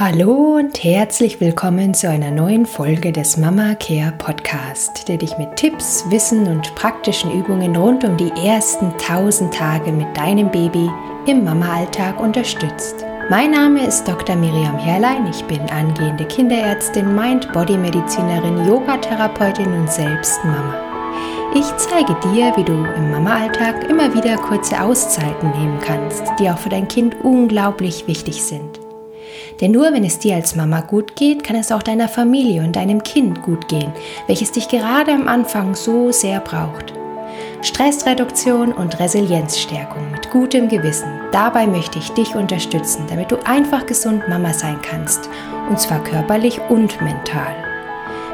Hallo und herzlich willkommen zu einer neuen Folge des Mama Care Podcast, der dich mit Tipps, Wissen und praktischen Übungen rund um die ersten 1000 Tage mit deinem Baby im Mama-Alltag unterstützt. Mein Name ist Dr. Miriam Herrlein. Ich bin angehende Kinderärztin, Mind-Body-Medizinerin, Yogatherapeutin und selbst Mama. Ich zeige dir, wie du im Mama-Alltag immer wieder kurze Auszeiten nehmen kannst, die auch für dein Kind unglaublich wichtig sind. Denn nur wenn es dir als Mama gut geht, kann es auch deiner Familie und deinem Kind gut gehen, welches dich gerade am Anfang so sehr braucht. Stressreduktion und Resilienzstärkung mit gutem Gewissen. Dabei möchte ich dich unterstützen, damit du einfach gesund Mama sein kannst, und zwar körperlich und mental.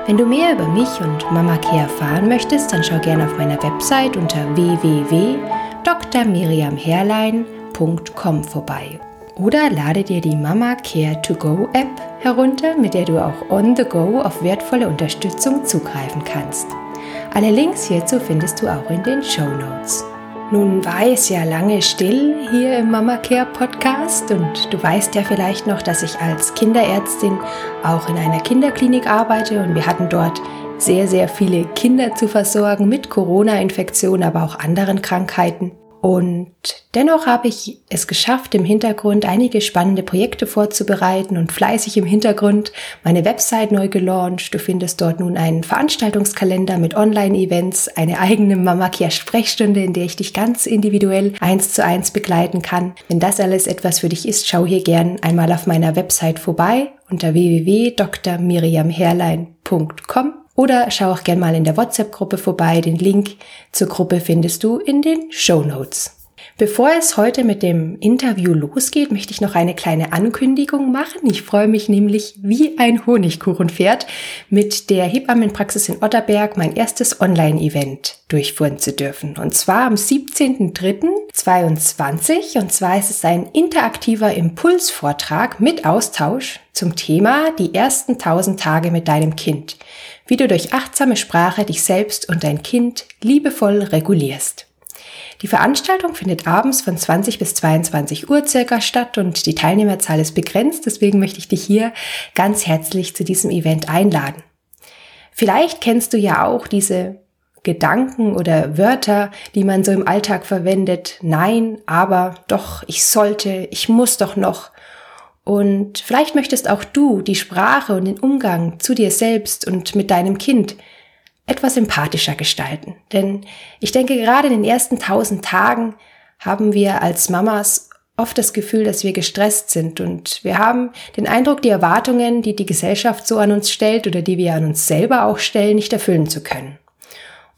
Wenn du mehr über mich und Mama Care erfahren möchtest, dann schau gerne auf meiner Website unter www.drmiriamherlein.com vorbei oder lade dir die Mama Care to Go App herunter, mit der du auch on the go auf wertvolle Unterstützung zugreifen kannst. Alle Links hierzu findest du auch in den Show Notes. Nun war es ja lange still hier im Mama Care Podcast und du weißt ja vielleicht noch, dass ich als Kinderärztin auch in einer Kinderklinik arbeite und wir hatten dort sehr, sehr viele Kinder zu versorgen mit Corona-Infektionen, aber auch anderen Krankheiten. Und dennoch habe ich es geschafft, im Hintergrund einige spannende Projekte vorzubereiten und fleißig im Hintergrund meine Website neu gelauncht. Du findest dort nun einen Veranstaltungskalender mit Online-Events, eine eigene Mama Kia Sprechstunde, in der ich dich ganz individuell eins zu eins begleiten kann. Wenn das alles etwas für dich ist, schau hier gern einmal auf meiner Website vorbei unter www.drmiriamherlein.com oder schau auch gern mal in der WhatsApp-Gruppe vorbei. Den Link zur Gruppe findest du in den Show Notes. Bevor es heute mit dem Interview losgeht, möchte ich noch eine kleine Ankündigung machen. Ich freue mich nämlich wie ein Honigkuchenpferd mit der Hebammenpraxis in Otterberg mein erstes Online-Event durchführen zu dürfen. Und zwar am 17.03.22. Und zwar ist es ein interaktiver Impulsvortrag mit Austausch zum Thema die ersten 1000 Tage mit deinem Kind. Wie du durch achtsame Sprache dich selbst und dein Kind liebevoll regulierst. Die Veranstaltung findet abends von 20 bis 22 Uhr circa statt und die Teilnehmerzahl ist begrenzt, deswegen möchte ich dich hier ganz herzlich zu diesem Event einladen. Vielleicht kennst du ja auch diese Gedanken oder Wörter, die man so im Alltag verwendet. Nein, aber, doch, ich sollte, ich muss doch noch. Und vielleicht möchtest auch du die Sprache und den Umgang zu dir selbst und mit deinem Kind etwas sympathischer gestalten. Denn ich denke, gerade in den ersten tausend Tagen haben wir als Mamas oft das Gefühl, dass wir gestresst sind und wir haben den Eindruck, die Erwartungen, die die Gesellschaft so an uns stellt oder die wir an uns selber auch stellen, nicht erfüllen zu können.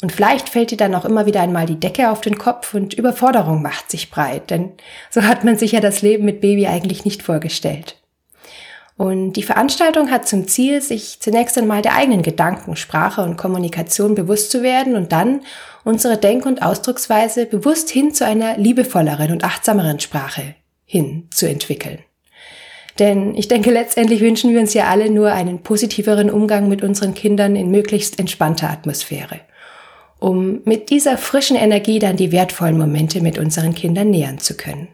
Und vielleicht fällt dir dann auch immer wieder einmal die Decke auf den Kopf und Überforderung macht sich breit, denn so hat man sich ja das Leben mit Baby eigentlich nicht vorgestellt. Und die Veranstaltung hat zum Ziel, sich zunächst einmal der eigenen Gedanken, Sprache und Kommunikation bewusst zu werden und dann unsere Denk- und Ausdrucksweise bewusst hin zu einer liebevolleren und achtsameren Sprache hin zu entwickeln. Denn ich denke, letztendlich wünschen wir uns ja alle nur einen positiveren Umgang mit unseren Kindern in möglichst entspannter Atmosphäre, um mit dieser frischen Energie dann die wertvollen Momente mit unseren Kindern nähern zu können.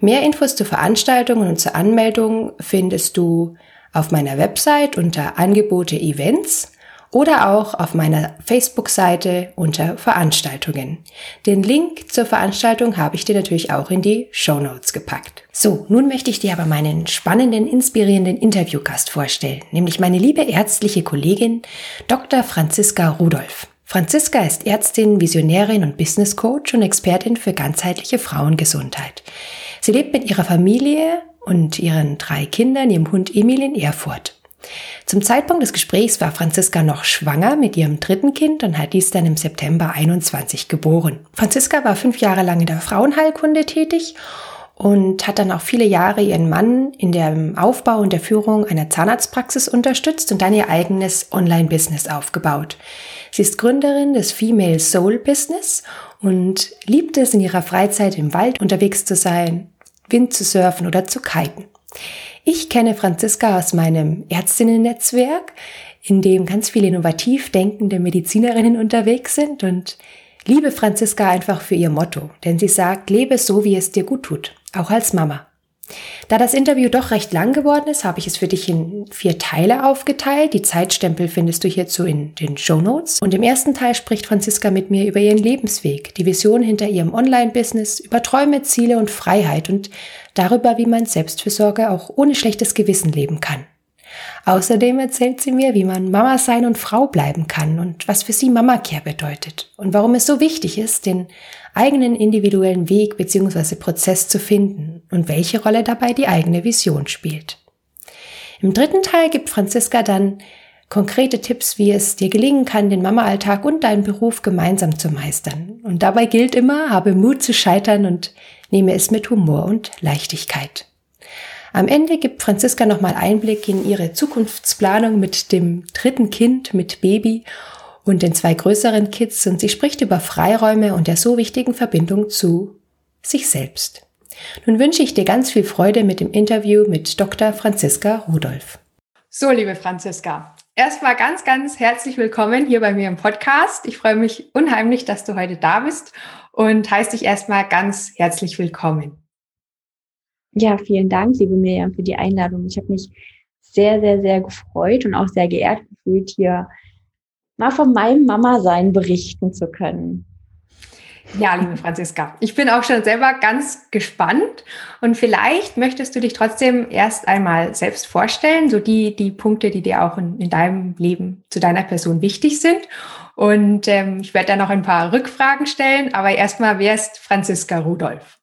Mehr Infos zu Veranstaltungen und zur Anmeldung findest du auf meiner Website unter Angebote Events oder auch auf meiner Facebook-Seite unter Veranstaltungen. Den Link zur Veranstaltung habe ich dir natürlich auch in die Show Notes gepackt. So, nun möchte ich dir aber meinen spannenden, inspirierenden Interviewgast vorstellen, nämlich meine liebe ärztliche Kollegin Dr. Franziska Rudolph. Franziska ist Ärztin, Visionärin und Business Coach und Expertin für ganzheitliche Frauengesundheit. Sie lebt mit ihrer Familie und ihren drei Kindern, ihrem Hund Emil in Erfurt. Zum Zeitpunkt des Gesprächs war Franziska noch schwanger mit ihrem dritten Kind und hat dies dann im September 21 geboren. Franziska war fünf Jahre lang in der Frauenheilkunde tätig und hat dann auch viele Jahre ihren Mann in dem Aufbau und der Führung einer Zahnarztpraxis unterstützt und dann ihr eigenes Online-Business aufgebaut. Sie ist Gründerin des Female Soul Business und liebt es in ihrer Freizeit im Wald unterwegs zu sein, Wind zu surfen oder zu kiten. Ich kenne Franziska aus meinem Ärztinnen-Netzwerk, in dem ganz viele innovativ denkende Medizinerinnen unterwegs sind und liebe Franziska einfach für ihr Motto, denn sie sagt, lebe so, wie es dir gut tut, auch als Mama. Da das Interview doch recht lang geworden ist, habe ich es für dich in vier Teile aufgeteilt. Die Zeitstempel findest du hierzu in den Show Notes. Und im ersten Teil spricht Franziska mit mir über ihren Lebensweg, die Vision hinter ihrem Online-Business, über Träume, Ziele und Freiheit und darüber, wie man Selbstfürsorge auch ohne schlechtes Gewissen leben kann. Außerdem erzählt sie mir, wie man Mama sein und Frau bleiben kann und was für sie Mama Care bedeutet und warum es so wichtig ist, den eigenen individuellen Weg bzw. Prozess zu finden und welche Rolle dabei die eigene Vision spielt. Im dritten Teil gibt Franziska dann konkrete Tipps, wie es dir gelingen kann, den Mama-Alltag und deinen Beruf gemeinsam zu meistern. Und dabei gilt immer, habe Mut zu scheitern und nehme es mit Humor und Leichtigkeit. Am Ende gibt Franziska nochmal Einblick in ihre Zukunftsplanung mit dem dritten Kind, mit Baby und den zwei größeren Kids und sie spricht über Freiräume und der so wichtigen Verbindung zu sich selbst. Nun wünsche ich dir ganz viel Freude mit dem Interview mit Dr. Franziska Rudolph. So, liebe Franziska, erstmal ganz, ganz herzlich willkommen hier bei mir im Podcast. Ich freue mich unheimlich, dass du heute da bist und heiße dich erstmal ganz herzlich willkommen. Ja, vielen Dank, liebe Miriam, für die Einladung. Ich habe mich sehr, sehr, sehr gefreut und auch sehr geehrt gefühlt, hier mal von meinem Mama-Sein berichten zu können. Ja, liebe Franziska, ich bin auch schon selber ganz gespannt und vielleicht möchtest du dich trotzdem erst einmal selbst vorstellen, so die, die Punkte, die dir auch in, in deinem Leben zu deiner Person wichtig sind. Und ähm, ich werde da noch ein paar Rückfragen stellen, aber erstmal, wer ist Franziska Rudolph?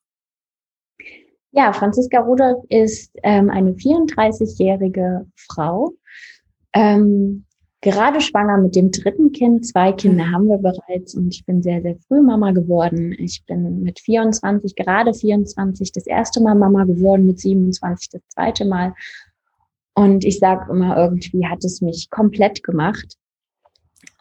Ja, Franziska Rudolph ist ähm, eine 34-jährige Frau, ähm, gerade schwanger mit dem dritten Kind. Zwei Kinder mhm. haben wir bereits und ich bin sehr, sehr früh Mama geworden. Ich bin mit 24, gerade 24, das erste Mal Mama geworden, mit 27 das zweite Mal. Und ich sage immer, irgendwie hat es mich komplett gemacht.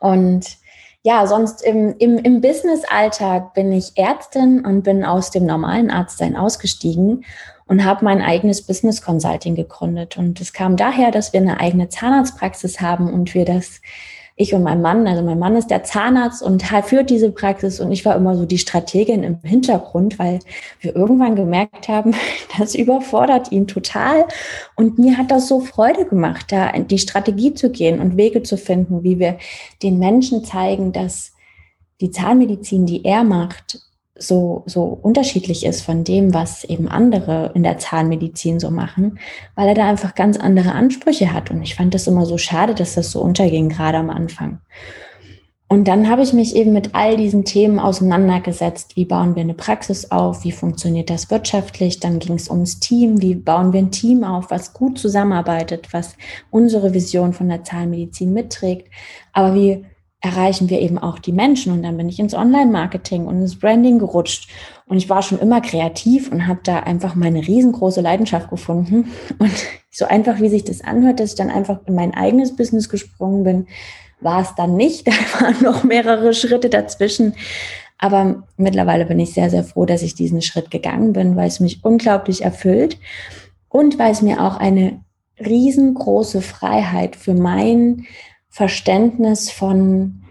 Und ja, sonst im, im, im Business-Alltag bin ich Ärztin und bin aus dem normalen Arztsein ausgestiegen und habe mein eigenes Business Consulting gegründet. Und es kam daher, dass wir eine eigene Zahnarztpraxis haben und wir das, ich und mein Mann, also mein Mann ist der Zahnarzt und führt diese Praxis und ich war immer so die Strategin im Hintergrund, weil wir irgendwann gemerkt haben, das überfordert ihn total. Und mir hat das so Freude gemacht, da in die Strategie zu gehen und Wege zu finden, wie wir den Menschen zeigen, dass die Zahnmedizin, die er macht, so, so unterschiedlich ist von dem, was eben andere in der Zahnmedizin so machen, weil er da einfach ganz andere Ansprüche hat. Und ich fand das immer so schade, dass das so unterging, gerade am Anfang. Und dann habe ich mich eben mit all diesen Themen auseinandergesetzt. Wie bauen wir eine Praxis auf? Wie funktioniert das wirtschaftlich? Dann ging es ums Team. Wie bauen wir ein Team auf, was gut zusammenarbeitet, was unsere Vision von der Zahnmedizin mitträgt? Aber wie erreichen wir eben auch die Menschen. Und dann bin ich ins Online-Marketing und ins Branding gerutscht. Und ich war schon immer kreativ und habe da einfach meine riesengroße Leidenschaft gefunden. Und so einfach, wie sich das anhört, dass ich dann einfach in mein eigenes Business gesprungen bin, war es dann nicht. Da waren noch mehrere Schritte dazwischen. Aber mittlerweile bin ich sehr, sehr froh, dass ich diesen Schritt gegangen bin, weil es mich unglaublich erfüllt und weil es mir auch eine riesengroße Freiheit für mein Verständnis von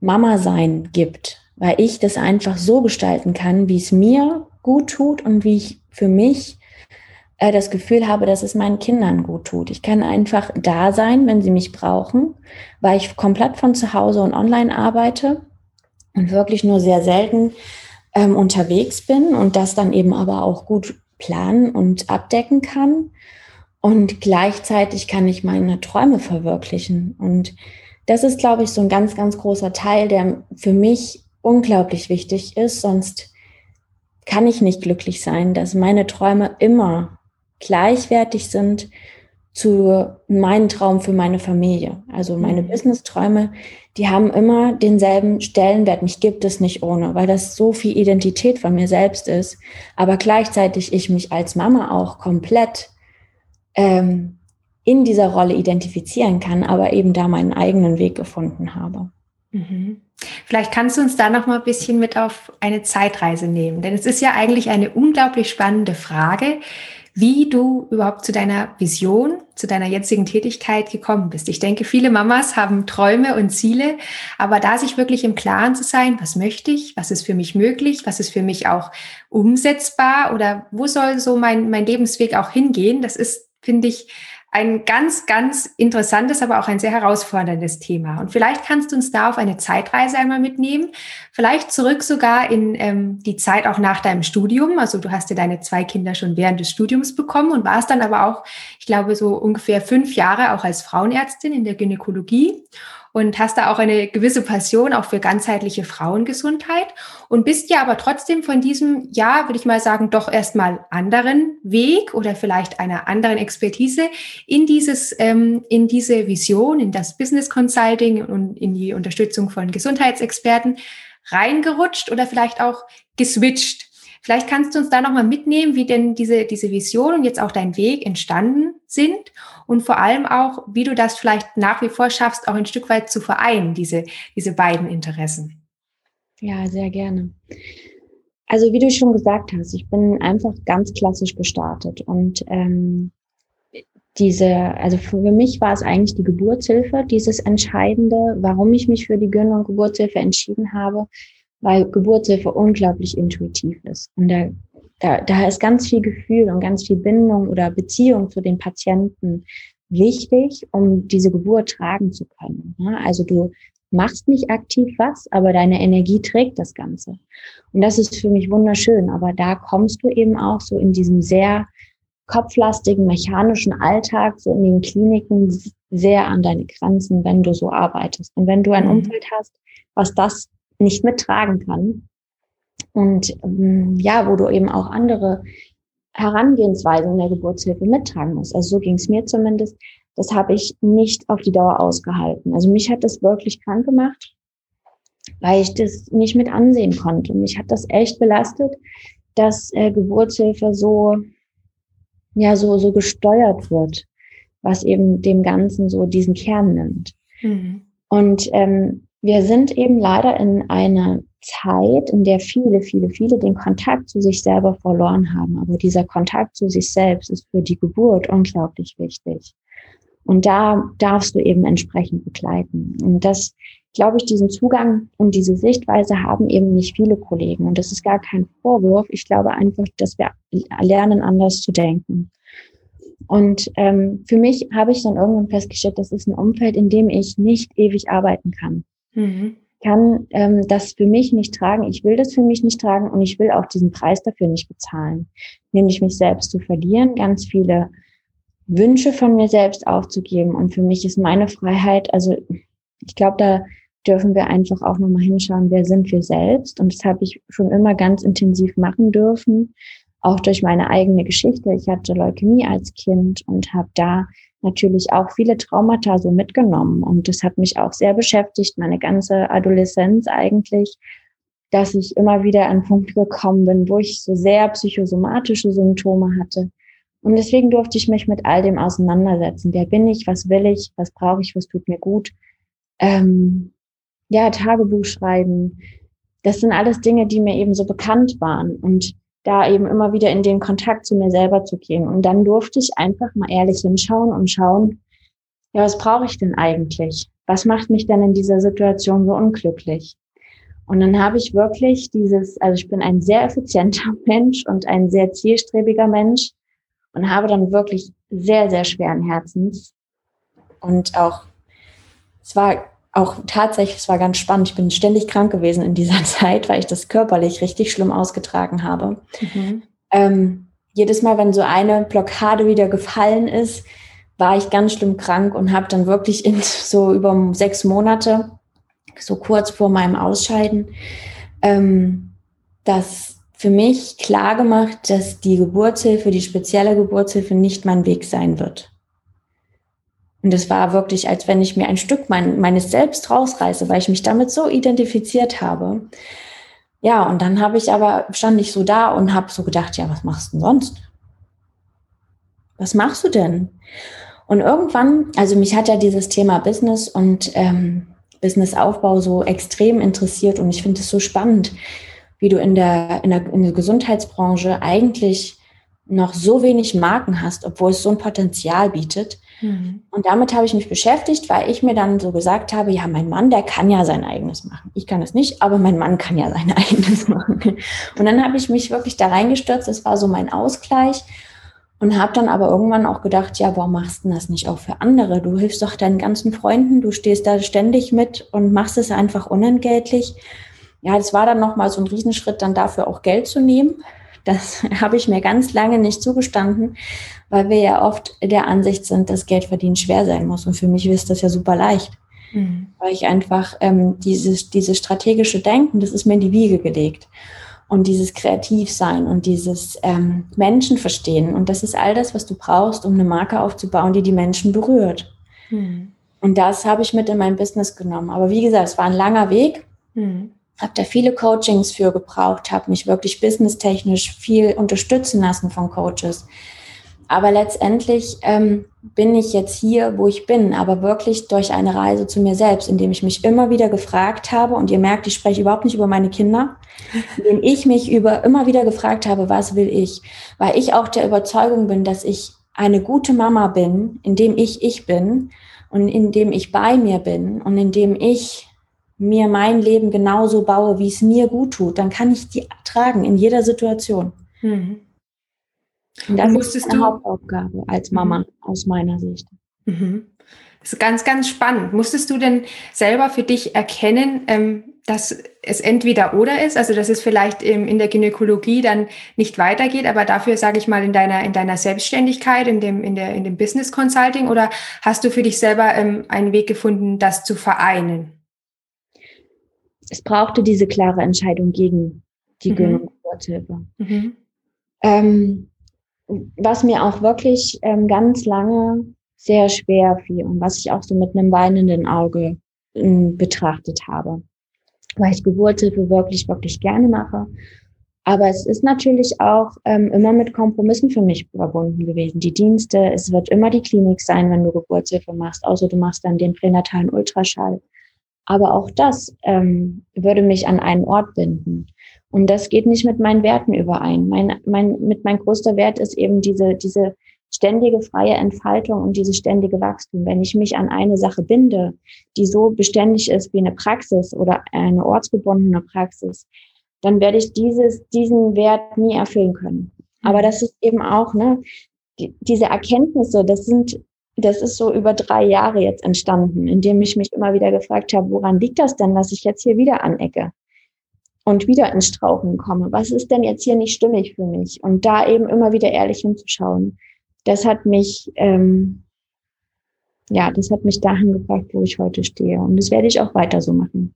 Mama sein gibt, weil ich das einfach so gestalten kann, wie es mir gut tut und wie ich für mich äh, das Gefühl habe, dass es meinen Kindern gut tut. Ich kann einfach da sein, wenn sie mich brauchen, weil ich komplett von zu Hause und online arbeite und wirklich nur sehr selten ähm, unterwegs bin und das dann eben aber auch gut planen und abdecken kann. Und gleichzeitig kann ich meine Träume verwirklichen. Und das ist, glaube ich, so ein ganz, ganz großer Teil, der für mich unglaublich wichtig ist. Sonst kann ich nicht glücklich sein, dass meine Träume immer gleichwertig sind zu meinem Traum für meine Familie. Also meine mhm. Business-Träume, die haben immer denselben Stellenwert. Mich gibt es nicht ohne, weil das so viel Identität von mir selbst ist. Aber gleichzeitig ich mich als Mama auch komplett ähm, in dieser Rolle identifizieren kann, aber eben da meinen eigenen Weg gefunden habe. Mhm. Vielleicht kannst du uns da noch mal ein bisschen mit auf eine Zeitreise nehmen, denn es ist ja eigentlich eine unglaublich spannende Frage, wie du überhaupt zu deiner Vision zu deiner jetzigen Tätigkeit gekommen bist. Ich denke, viele Mamas haben Träume und Ziele, aber da sich wirklich im Klaren zu sein, was möchte ich, was ist für mich möglich, was ist für mich auch umsetzbar oder wo soll so mein, mein Lebensweg auch hingehen, das ist, finde ich, ein ganz, ganz interessantes, aber auch ein sehr herausforderndes Thema. Und vielleicht kannst du uns da auf eine Zeitreise einmal mitnehmen. Vielleicht zurück sogar in ähm, die Zeit auch nach deinem Studium. Also du hast ja deine zwei Kinder schon während des Studiums bekommen und warst dann aber auch, ich glaube, so ungefähr fünf Jahre auch als Frauenärztin in der Gynäkologie und hast da auch eine gewisse Passion auch für ganzheitliche Frauengesundheit und bist ja aber trotzdem von diesem, ja, würde ich mal sagen, doch erstmal anderen Weg oder vielleicht einer anderen Expertise in dieses, ähm, in diese Vision, in das Business Consulting und in die Unterstützung von Gesundheitsexperten reingerutscht oder vielleicht auch geswitcht. Vielleicht kannst du uns da nochmal mitnehmen, wie denn diese, diese Vision und jetzt auch dein Weg entstanden sind und vor allem auch, wie du das vielleicht nach wie vor schaffst, auch ein Stück weit zu vereinen, diese, diese beiden Interessen. Ja, sehr gerne. Also wie du schon gesagt hast, ich bin einfach ganz klassisch gestartet und ähm, diese, also für mich war es eigentlich die Geburtshilfe, dieses Entscheidende, warum ich mich für die und Geburtshilfe entschieden habe, weil Geburtshilfe unglaublich intuitiv ist. Und da, da, da ist ganz viel Gefühl und ganz viel Bindung oder Beziehung zu den Patienten wichtig, um diese Geburt tragen zu können. Also du machst nicht aktiv was, aber deine Energie trägt das Ganze. Und das ist für mich wunderschön. Aber da kommst du eben auch so in diesem sehr kopflastigen, mechanischen Alltag, so in den Kliniken sehr an deine Grenzen, wenn du so arbeitest. Und wenn du ein mhm. Umfeld hast, was das nicht mittragen kann. Und ähm, ja, wo du eben auch andere Herangehensweisen in der Geburtshilfe mittragen musst. Also so ging es mir zumindest. Das habe ich nicht auf die Dauer ausgehalten. Also mich hat das wirklich krank gemacht, weil ich das nicht mit ansehen konnte. Mich hat das echt belastet, dass äh, Geburtshilfe so, ja, so, so gesteuert wird, was eben dem Ganzen so diesen Kern nimmt. Mhm. Und ähm, wir sind eben leider in einer Zeit, in der viele, viele, viele den Kontakt zu sich selber verloren haben. Aber dieser Kontakt zu sich selbst ist für die Geburt unglaublich wichtig. Und da darfst du eben entsprechend begleiten. Und das, glaube ich, diesen Zugang und diese Sichtweise haben eben nicht viele Kollegen. Und das ist gar kein Vorwurf. Ich glaube einfach, dass wir lernen, anders zu denken. Und ähm, für mich habe ich dann irgendwann festgestellt, das ist ein Umfeld, in dem ich nicht ewig arbeiten kann. Mhm. Kann ähm, das für mich nicht tragen. Ich will das für mich nicht tragen und ich will auch diesen Preis dafür nicht bezahlen, nämlich mich selbst zu verlieren, ganz viele Wünsche von mir selbst aufzugeben. Und für mich ist meine Freiheit, also ich glaube, da dürfen wir einfach auch nochmal hinschauen, wer sind wir selbst. Und das habe ich schon immer ganz intensiv machen dürfen, auch durch meine eigene Geschichte. Ich hatte Leukämie als Kind und habe da natürlich auch viele Traumata so mitgenommen. Und das hat mich auch sehr beschäftigt, meine ganze Adoleszenz eigentlich, dass ich immer wieder an Punkte gekommen bin, wo ich so sehr psychosomatische Symptome hatte. Und deswegen durfte ich mich mit all dem auseinandersetzen. Wer bin ich? Was will ich? Was brauche ich? Was tut mir gut? Ähm, ja, Tagebuch schreiben. Das sind alles Dinge, die mir eben so bekannt waren. Und da eben immer wieder in den Kontakt zu mir selber zu gehen. Und dann durfte ich einfach mal ehrlich hinschauen und schauen, ja, was brauche ich denn eigentlich? Was macht mich denn in dieser Situation so unglücklich? Und dann habe ich wirklich dieses, also ich bin ein sehr effizienter Mensch und ein sehr zielstrebiger Mensch und habe dann wirklich sehr, sehr schweren Herzens und auch, es war auch tatsächlich, es war ganz spannend. Ich bin ständig krank gewesen in dieser Zeit, weil ich das körperlich richtig schlimm ausgetragen habe. Mhm. Ähm, jedes Mal, wenn so eine Blockade wieder gefallen ist, war ich ganz schlimm krank und habe dann wirklich in so über sechs Monate, so kurz vor meinem Ausscheiden, ähm, das für mich klar gemacht, dass die Geburtshilfe, die spezielle Geburtshilfe nicht mein Weg sein wird. Und es war wirklich, als wenn ich mir ein Stück mein, meines Selbst rausreiße, weil ich mich damit so identifiziert habe. Ja, und dann habe ich aber, stand ich so da und habe so gedacht, ja, was machst du denn sonst? Was machst du denn? Und irgendwann, also mich hat ja dieses Thema Business und ähm, Businessaufbau so extrem interessiert und ich finde es so spannend, wie du in der, in der, in der Gesundheitsbranche eigentlich noch so wenig Marken hast, obwohl es so ein Potenzial bietet. Mhm. Und damit habe ich mich beschäftigt, weil ich mir dann so gesagt habe, ja, mein Mann, der kann ja sein eigenes machen. Ich kann es nicht, aber mein Mann kann ja sein eigenes machen. Und dann habe ich mich wirklich da reingestürzt. Das war so mein Ausgleich. Und habe dann aber irgendwann auch gedacht, ja, warum machst du das nicht auch für andere? Du hilfst doch deinen ganzen Freunden, du stehst da ständig mit und machst es einfach unentgeltlich. Ja, das war dann nochmal so ein Riesenschritt, dann dafür auch Geld zu nehmen. Das habe ich mir ganz lange nicht zugestanden, weil wir ja oft der Ansicht sind, dass Geld verdienen schwer sein muss. Und für mich ist das ja super leicht. Mhm. Weil ich einfach ähm, dieses, dieses strategische Denken, das ist mir in die Wiege gelegt. Und dieses Kreativsein und dieses ähm, Menschen verstehen. Und das ist all das, was du brauchst, um eine Marke aufzubauen, die die Menschen berührt. Mhm. Und das habe ich mit in mein Business genommen. Aber wie gesagt, es war ein langer Weg. Mhm habe da viele Coachings für gebraucht, habe mich wirklich businesstechnisch viel unterstützen lassen von Coaches. Aber letztendlich ähm, bin ich jetzt hier, wo ich bin, aber wirklich durch eine Reise zu mir selbst, indem ich mich immer wieder gefragt habe, und ihr merkt, ich spreche überhaupt nicht über meine Kinder, indem ich mich über immer wieder gefragt habe, was will ich? Weil ich auch der Überzeugung bin, dass ich eine gute Mama bin, indem ich ich bin und indem ich bei mir bin und indem ich mir mein Leben genauso baue, wie es mir gut tut, dann kann ich die tragen in jeder Situation. Mhm. Und das ist eine Hauptaufgabe als Mama mhm. aus meiner Sicht. Mhm. Das ist ganz, ganz spannend. Musstest du denn selber für dich erkennen, ähm, dass es entweder oder ist, also dass es vielleicht in der Gynäkologie dann nicht weitergeht, aber dafür, sage ich mal, in deiner, in deiner Selbstständigkeit, in dem, in der, in dem Business Consulting, oder hast du für dich selber ähm, einen Weg gefunden, das zu vereinen? es brauchte diese klare Entscheidung gegen die mhm. Geburtshilfe. Mhm. Ähm, was mir auch wirklich ähm, ganz lange sehr schwer fiel und was ich auch so mit einem weinenden Auge äh, betrachtet habe, weil ich Geburtshilfe wirklich, wirklich gerne mache. Aber es ist natürlich auch ähm, immer mit Kompromissen für mich verbunden gewesen. Die Dienste, es wird immer die Klinik sein, wenn du Geburtshilfe machst, außer du machst dann den pränatalen Ultraschall. Aber auch das ähm, würde mich an einen Ort binden. Und das geht nicht mit meinen Werten überein. Mein, mein, mit mein größter Wert ist eben diese, diese ständige freie Entfaltung und diese ständige Wachstum. Wenn ich mich an eine Sache binde, die so beständig ist wie eine Praxis oder eine ortsgebundene Praxis, dann werde ich dieses, diesen Wert nie erfüllen können. Aber das ist eben auch, ne, die, diese Erkenntnisse, das sind das ist so über drei Jahre jetzt entstanden, indem ich mich immer wieder gefragt habe, woran liegt das denn, dass ich jetzt hier wieder anecke und wieder ins Strauchen komme? Was ist denn jetzt hier nicht stimmig für mich? Und da eben immer wieder ehrlich hinzuschauen. Das hat mich, ähm, ja, das hat mich dahin gebracht, wo ich heute stehe. Und das werde ich auch weiter so machen.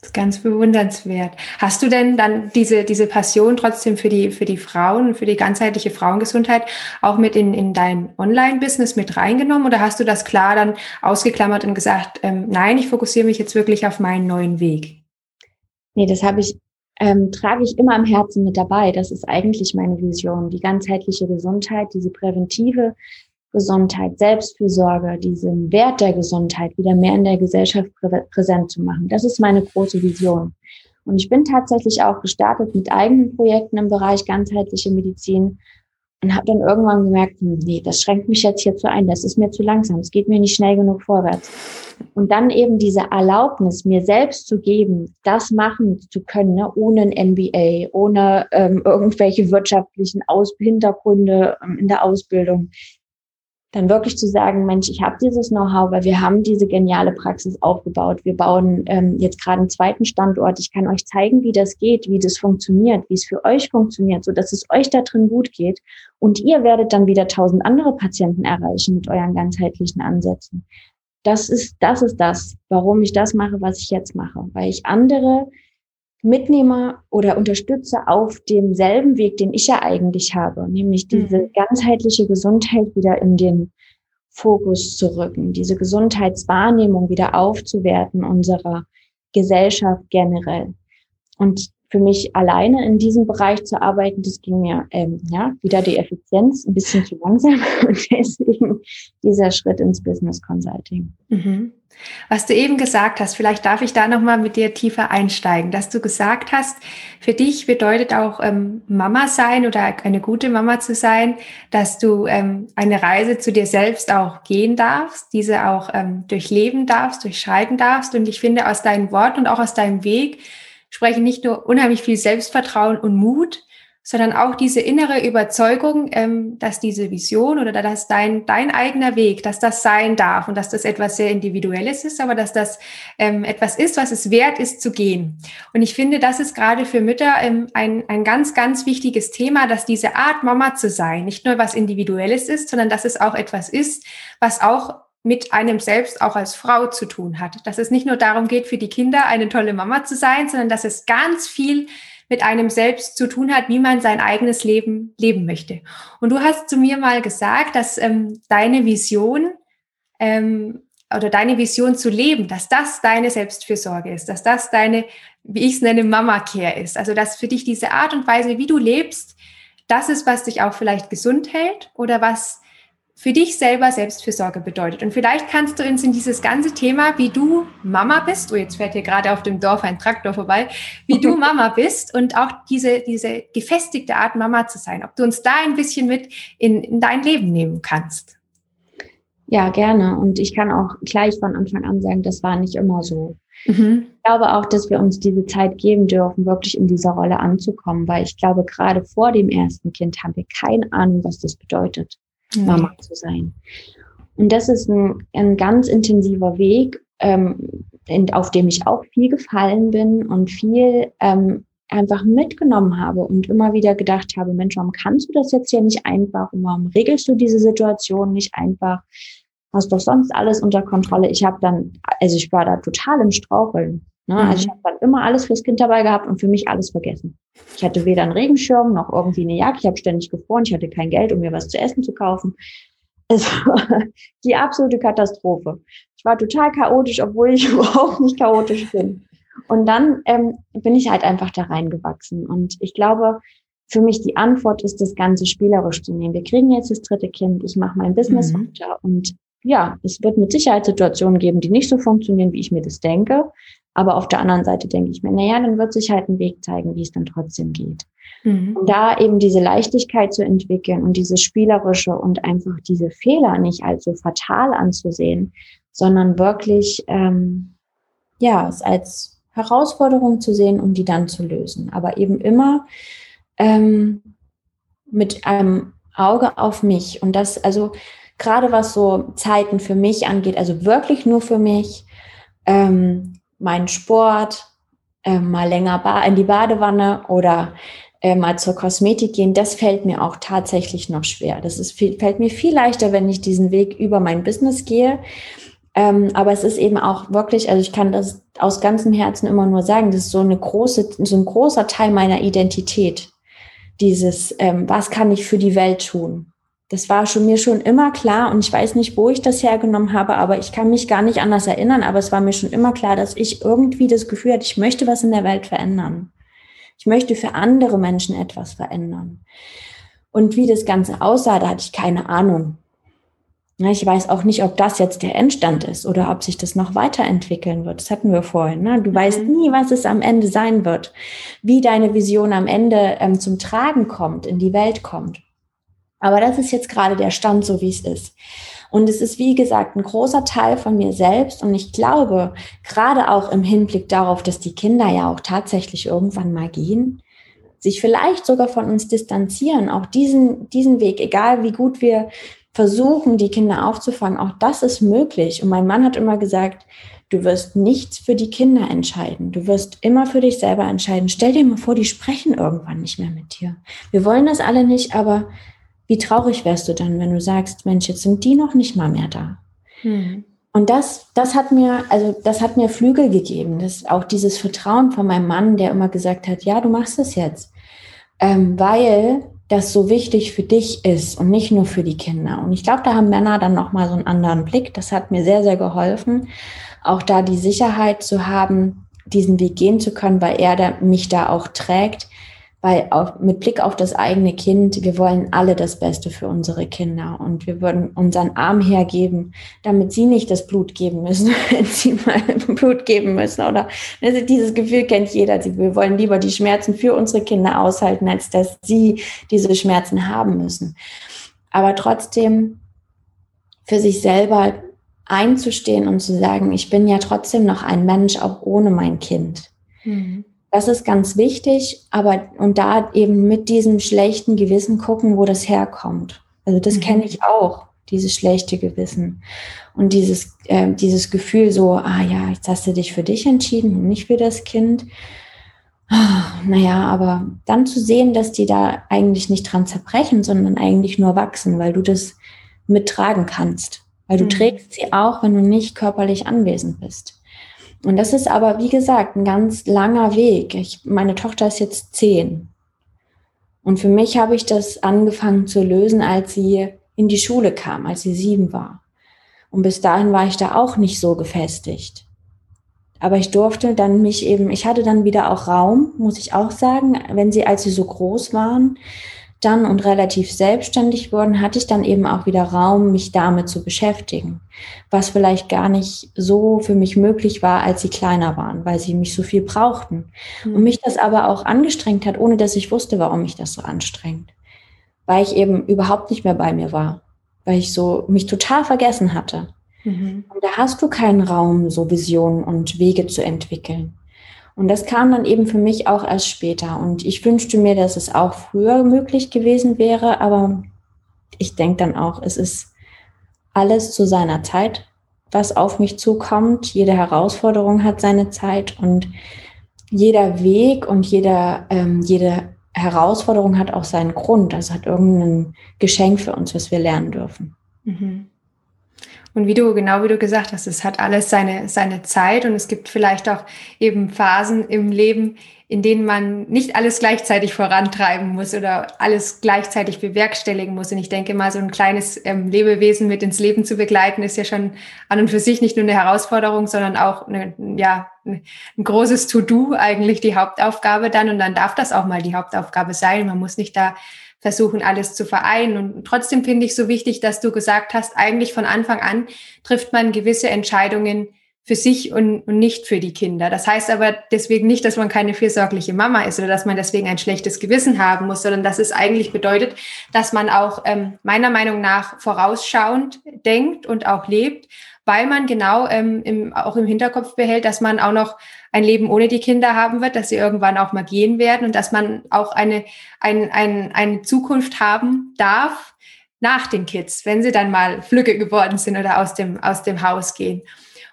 Das ist ganz bewundernswert. Hast du denn dann diese, diese Passion trotzdem für die, für die Frauen, für die ganzheitliche Frauengesundheit auch mit in, in dein Online-Business mit reingenommen oder hast du das klar dann ausgeklammert und gesagt, ähm, nein, ich fokussiere mich jetzt wirklich auf meinen neuen Weg? Nee, das habe ich, ähm, trage ich immer am Herzen mit dabei. Das ist eigentlich meine Vision. Die ganzheitliche Gesundheit, diese präventive Gesundheit, Selbstfürsorge, diesen Wert der Gesundheit wieder mehr in der Gesellschaft prä präsent zu machen. Das ist meine große Vision. Und ich bin tatsächlich auch gestartet mit eigenen Projekten im Bereich ganzheitliche Medizin und habe dann irgendwann gemerkt, hm, nee, das schränkt mich jetzt hier zu ein, das ist mir zu langsam, es geht mir nicht schnell genug vorwärts. Und dann eben diese Erlaubnis, mir selbst zu geben, das machen zu können, ne, ohne ein MBA, ohne ähm, irgendwelche wirtschaftlichen Aus Hintergründe ähm, in der Ausbildung, dann wirklich zu sagen, Mensch, ich habe dieses Know-how, weil wir haben diese geniale Praxis aufgebaut. Wir bauen ähm, jetzt gerade einen zweiten Standort. Ich kann euch zeigen, wie das geht, wie das funktioniert, wie es für euch funktioniert, so dass es euch da drin gut geht. Und ihr werdet dann wieder tausend andere Patienten erreichen mit euren ganzheitlichen Ansätzen. Das ist, das ist das, warum ich das mache, was ich jetzt mache, weil ich andere mitnehme oder unterstütze auf demselben Weg, den ich ja eigentlich habe, nämlich diese mhm. ganzheitliche Gesundheit wieder in den Fokus zu rücken, diese Gesundheitswahrnehmung wieder aufzuwerten unserer Gesellschaft generell. Und für mich alleine in diesem Bereich zu arbeiten, das ging mir ähm, ja wieder die Effizienz ein bisschen zu langsam und deswegen dieser Schritt ins Business Consulting. Mhm. Was du eben gesagt hast, vielleicht darf ich da noch mal mit dir tiefer einsteigen, dass du gesagt hast, für dich bedeutet auch ähm, Mama sein oder eine gute Mama zu sein, dass du ähm, eine Reise zu dir selbst auch gehen darfst, diese auch ähm, durchleben darfst, durchschreiten darfst. Und ich finde aus deinen Worten und auch aus deinem Weg sprechen nicht nur unheimlich viel Selbstvertrauen und Mut, sondern auch diese innere Überzeugung, ähm, dass diese Vision oder dass dein, dein eigener Weg, dass das sein darf und dass das etwas sehr Individuelles ist, aber dass das ähm, etwas ist, was es wert ist zu gehen. Und ich finde, das ist gerade für Mütter ähm, ein, ein ganz, ganz wichtiges Thema, dass diese Art Mama zu sein nicht nur was Individuelles ist, sondern dass es auch etwas ist, was auch mit einem selbst auch als Frau zu tun hat. Dass es nicht nur darum geht, für die Kinder eine tolle Mama zu sein, sondern dass es ganz viel mit einem selbst zu tun hat, wie man sein eigenes Leben leben möchte. Und du hast zu mir mal gesagt, dass ähm, deine Vision ähm, oder deine Vision zu leben, dass das deine Selbstfürsorge ist, dass das deine, wie ich es nenne, Mama-Care ist. Also dass für dich diese Art und Weise, wie du lebst, das ist, was dich auch vielleicht gesund hält oder was für dich selber Selbstfürsorge bedeutet. Und vielleicht kannst du uns in dieses ganze Thema, wie du Mama bist, oh, jetzt fährt hier gerade auf dem Dorf ein Traktor vorbei, wie du Mama bist und auch diese, diese gefestigte Art Mama zu sein, ob du uns da ein bisschen mit in, in dein Leben nehmen kannst. Ja, gerne. Und ich kann auch gleich von Anfang an sagen, das war nicht immer so. Mhm. Ich glaube auch, dass wir uns diese Zeit geben dürfen, wirklich in dieser Rolle anzukommen, weil ich glaube, gerade vor dem ersten Kind haben wir keine Ahnung, was das bedeutet. Mama zu sein. Und das ist ein, ein ganz intensiver Weg, ähm, in, auf dem ich auch viel gefallen bin und viel ähm, einfach mitgenommen habe und immer wieder gedacht habe, Mensch, warum kannst du das jetzt hier nicht einfach? Und warum regelst du diese Situation nicht einfach? Hast doch sonst alles unter Kontrolle. Ich habe dann, also ich war da total im Straucheln. Ne? Mhm. Also ich habe dann immer alles fürs Kind dabei gehabt und für mich alles vergessen. Ich hatte weder einen Regenschirm noch irgendwie eine Jacke. Ich habe ständig gefroren. Ich hatte kein Geld, um mir was zu essen zu kaufen. Es war die absolute Katastrophe. Ich war total chaotisch, obwohl ich überhaupt nicht chaotisch bin. Und dann ähm, bin ich halt einfach da reingewachsen. Und ich glaube, für mich die Antwort ist, das Ganze spielerisch zu nehmen. Wir kriegen jetzt das dritte Kind, ich mache mein Business mhm. weiter und ja, es wird mit Sicherheit Situationen geben, die nicht so funktionieren, wie ich mir das denke. Aber auf der anderen Seite denke ich mir, naja, dann wird sich halt ein Weg zeigen, wie es dann trotzdem geht. Mhm. Und da eben diese Leichtigkeit zu entwickeln und diese spielerische und einfach diese Fehler nicht als so fatal anzusehen, sondern wirklich, ähm, ja, es als Herausforderung zu sehen, um die dann zu lösen. Aber eben immer ähm, mit einem Auge auf mich. Und das, also gerade was so Zeiten für mich angeht, also wirklich nur für mich, ähm, meinen Sport, äh, mal länger in die Badewanne oder äh, mal zur Kosmetik gehen, das fällt mir auch tatsächlich noch schwer. Das ist viel, fällt mir viel leichter, wenn ich diesen Weg über mein Business gehe. Ähm, aber es ist eben auch wirklich, also ich kann das aus ganzem Herzen immer nur sagen, das ist so eine große, so ein großer Teil meiner Identität. Dieses, ähm, was kann ich für die Welt tun? Das war schon mir schon immer klar und ich weiß nicht, wo ich das hergenommen habe, aber ich kann mich gar nicht anders erinnern, aber es war mir schon immer klar, dass ich irgendwie das Gefühl hatte, ich möchte was in der Welt verändern. Ich möchte für andere Menschen etwas verändern. Und wie das Ganze aussah, da hatte ich keine Ahnung. Ich weiß auch nicht, ob das jetzt der Endstand ist oder ob sich das noch weiterentwickeln wird. Das hatten wir vorhin. Ne? Du mhm. weißt nie, was es am Ende sein wird, wie deine Vision am Ende ähm, zum Tragen kommt, in die Welt kommt. Aber das ist jetzt gerade der Stand, so wie es ist. Und es ist, wie gesagt, ein großer Teil von mir selbst. Und ich glaube, gerade auch im Hinblick darauf, dass die Kinder ja auch tatsächlich irgendwann mal gehen, sich vielleicht sogar von uns distanzieren, auch diesen, diesen Weg, egal wie gut wir versuchen, die Kinder aufzufangen, auch das ist möglich. Und mein Mann hat immer gesagt, du wirst nichts für die Kinder entscheiden. Du wirst immer für dich selber entscheiden. Stell dir mal vor, die sprechen irgendwann nicht mehr mit dir. Wir wollen das alle nicht, aber wie traurig wärst du dann, wenn du sagst, Mensch, jetzt sind die noch nicht mal mehr da. Mhm. Und das, das hat mir, also das hat mir Flügel gegeben. Das auch dieses Vertrauen von meinem Mann, der immer gesagt hat, ja, du machst es jetzt, ähm, weil das so wichtig für dich ist und nicht nur für die Kinder. Und ich glaube, da haben Männer dann noch mal so einen anderen Blick. Das hat mir sehr, sehr geholfen, auch da die Sicherheit zu haben, diesen Weg gehen zu können, weil er da, mich da auch trägt weil auch mit Blick auf das eigene Kind, wir wollen alle das Beste für unsere Kinder und wir würden unseren Arm hergeben, damit sie nicht das Blut geben müssen, wenn sie mal Blut geben müssen. Oder also dieses Gefühl kennt jeder. Wir wollen lieber die Schmerzen für unsere Kinder aushalten, als dass sie diese Schmerzen haben müssen. Aber trotzdem für sich selber einzustehen und zu sagen, ich bin ja trotzdem noch ein Mensch, auch ohne mein Kind. Mhm das ist ganz wichtig, aber und da eben mit diesem schlechten Gewissen gucken, wo das herkommt. Also das mhm. kenne ich auch, dieses schlechte Gewissen und dieses äh, dieses Gefühl so, ah ja, jetzt hast du dich für dich entschieden und nicht für das Kind. Ah, naja, aber dann zu sehen, dass die da eigentlich nicht dran zerbrechen, sondern eigentlich nur wachsen, weil du das mittragen kannst. Weil du mhm. trägst sie auch, wenn du nicht körperlich anwesend bist. Und das ist aber, wie gesagt, ein ganz langer Weg. Ich, meine Tochter ist jetzt zehn. Und für mich habe ich das angefangen zu lösen, als sie in die Schule kam, als sie sieben war. Und bis dahin war ich da auch nicht so gefestigt. Aber ich durfte dann mich eben, ich hatte dann wieder auch Raum, muss ich auch sagen, wenn sie, als sie so groß waren, dann und relativ selbstständig wurden, hatte ich dann eben auch wieder Raum, mich damit zu beschäftigen, was vielleicht gar nicht so für mich möglich war, als sie kleiner waren, weil sie mich so viel brauchten. Mhm. Und mich das aber auch angestrengt hat, ohne dass ich wusste, warum mich das so anstrengt. Weil ich eben überhaupt nicht mehr bei mir war, weil ich so mich total vergessen hatte. Mhm. Und da hast du keinen Raum, so Visionen und Wege zu entwickeln. Und das kam dann eben für mich auch erst später. Und ich wünschte mir, dass es auch früher möglich gewesen wäre, aber ich denke dann auch, es ist alles zu seiner Zeit, was auf mich zukommt. Jede Herausforderung hat seine Zeit und jeder Weg und jeder, ähm, jede Herausforderung hat auch seinen Grund. Das hat irgendein Geschenk für uns, was wir lernen dürfen. Mhm. Und wie du, genau wie du gesagt hast, es hat alles seine, seine Zeit und es gibt vielleicht auch eben Phasen im Leben, in denen man nicht alles gleichzeitig vorantreiben muss oder alles gleichzeitig bewerkstelligen muss. Und ich denke mal, so ein kleines ähm, Lebewesen mit ins Leben zu begleiten, ist ja schon an und für sich nicht nur eine Herausforderung, sondern auch eine, ja, ein großes To-Do eigentlich die Hauptaufgabe dann. Und dann darf das auch mal die Hauptaufgabe sein. Man muss nicht da versuchen, alles zu vereinen. Und trotzdem finde ich so wichtig, dass du gesagt hast, eigentlich von Anfang an trifft man gewisse Entscheidungen für sich und, und nicht für die Kinder. Das heißt aber deswegen nicht, dass man keine fürsorgliche Mama ist oder dass man deswegen ein schlechtes Gewissen haben muss, sondern dass es eigentlich bedeutet, dass man auch ähm, meiner Meinung nach vorausschauend denkt und auch lebt, weil man genau ähm, im, auch im Hinterkopf behält, dass man auch noch ein Leben ohne die Kinder haben wird, dass sie irgendwann auch mal gehen werden und dass man auch eine, ein, ein, eine Zukunft haben darf nach den Kids, wenn sie dann mal Flügge geworden sind oder aus dem, aus dem Haus gehen.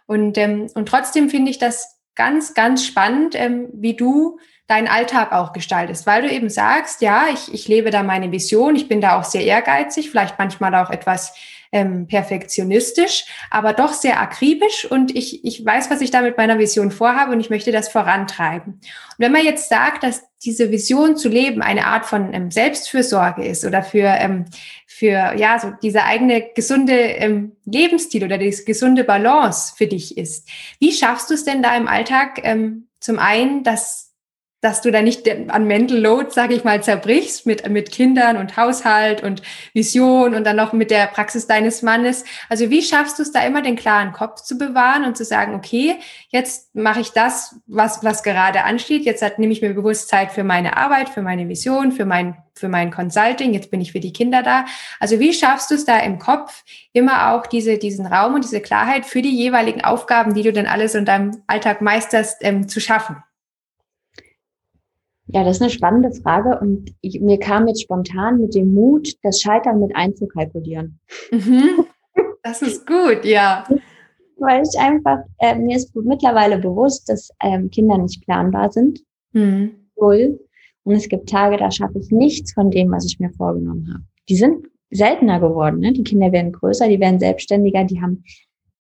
Und, ähm, und trotzdem finde ich das ganz, ganz spannend, ähm, wie du deinen Alltag auch gestaltest, weil du eben sagst, ja, ich, ich lebe da meine Vision, ich bin da auch sehr ehrgeizig, vielleicht manchmal auch etwas ähm, perfektionistisch, aber doch sehr akribisch und ich, ich weiß, was ich da mit meiner Vision vorhabe und ich möchte das vorantreiben. Und wenn man jetzt sagt, dass diese Vision zu leben eine Art von ähm, Selbstfürsorge ist oder für, ähm, für ja, so diese eigene gesunde ähm, Lebensstil oder diese gesunde Balance für dich ist, wie schaffst du es denn da im Alltag ähm, zum einen, dass dass du da nicht an Mental Load, sage ich mal, zerbrichst mit, mit Kindern und Haushalt und Vision und dann noch mit der Praxis deines Mannes. Also wie schaffst du es da immer den klaren Kopf zu bewahren und zu sagen, okay, jetzt mache ich das, was, was gerade ansteht. Jetzt hat, nehme ich mir bewusst Zeit für meine Arbeit, für meine Vision, für mein, für mein Consulting. Jetzt bin ich für die Kinder da. Also wie schaffst du es da im Kopf immer auch diese, diesen Raum und diese Klarheit für die jeweiligen Aufgaben, die du dann alles in deinem Alltag meisterst, ähm, zu schaffen? Ja, das ist eine spannende Frage und ich, mir kam jetzt spontan mit dem Mut, das Scheitern mit einzukalkulieren. Mhm. Das ist gut, ja. Weil ich einfach, äh, mir ist mittlerweile bewusst, dass ähm, Kinder nicht planbar sind. Mhm. Null. Und es gibt Tage, da schaffe ich nichts von dem, was ich mir vorgenommen habe. Die sind seltener geworden. Ne? Die Kinder werden größer, die werden selbstständiger, die haben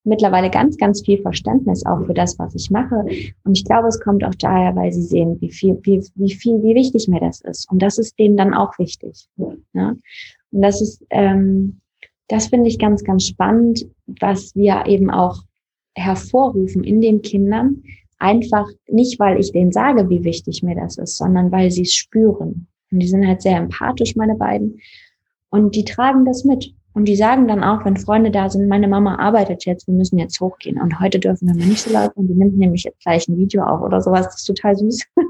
mittlerweile ganz, ganz viel Verständnis auch für das, was ich mache. Und ich glaube, es kommt auch daher, weil sie sehen, wie viel, wie, wie viel, wie wichtig mir das ist. Und das ist denen dann auch wichtig. Ja? Und das ist, ähm, das finde ich ganz, ganz spannend, was wir eben auch hervorrufen in den Kindern, Einfach nicht, weil ich denen sage, wie wichtig mir das ist, sondern weil sie es spüren. Und die sind halt sehr empathisch, meine beiden. Und die tragen das mit. Und die sagen dann auch, wenn Freunde da sind, meine Mama arbeitet jetzt, wir müssen jetzt hochgehen. Und heute dürfen wir mal nicht so laut und die nimmt nämlich jetzt gleich ein Video auf oder sowas. Das ist total süß.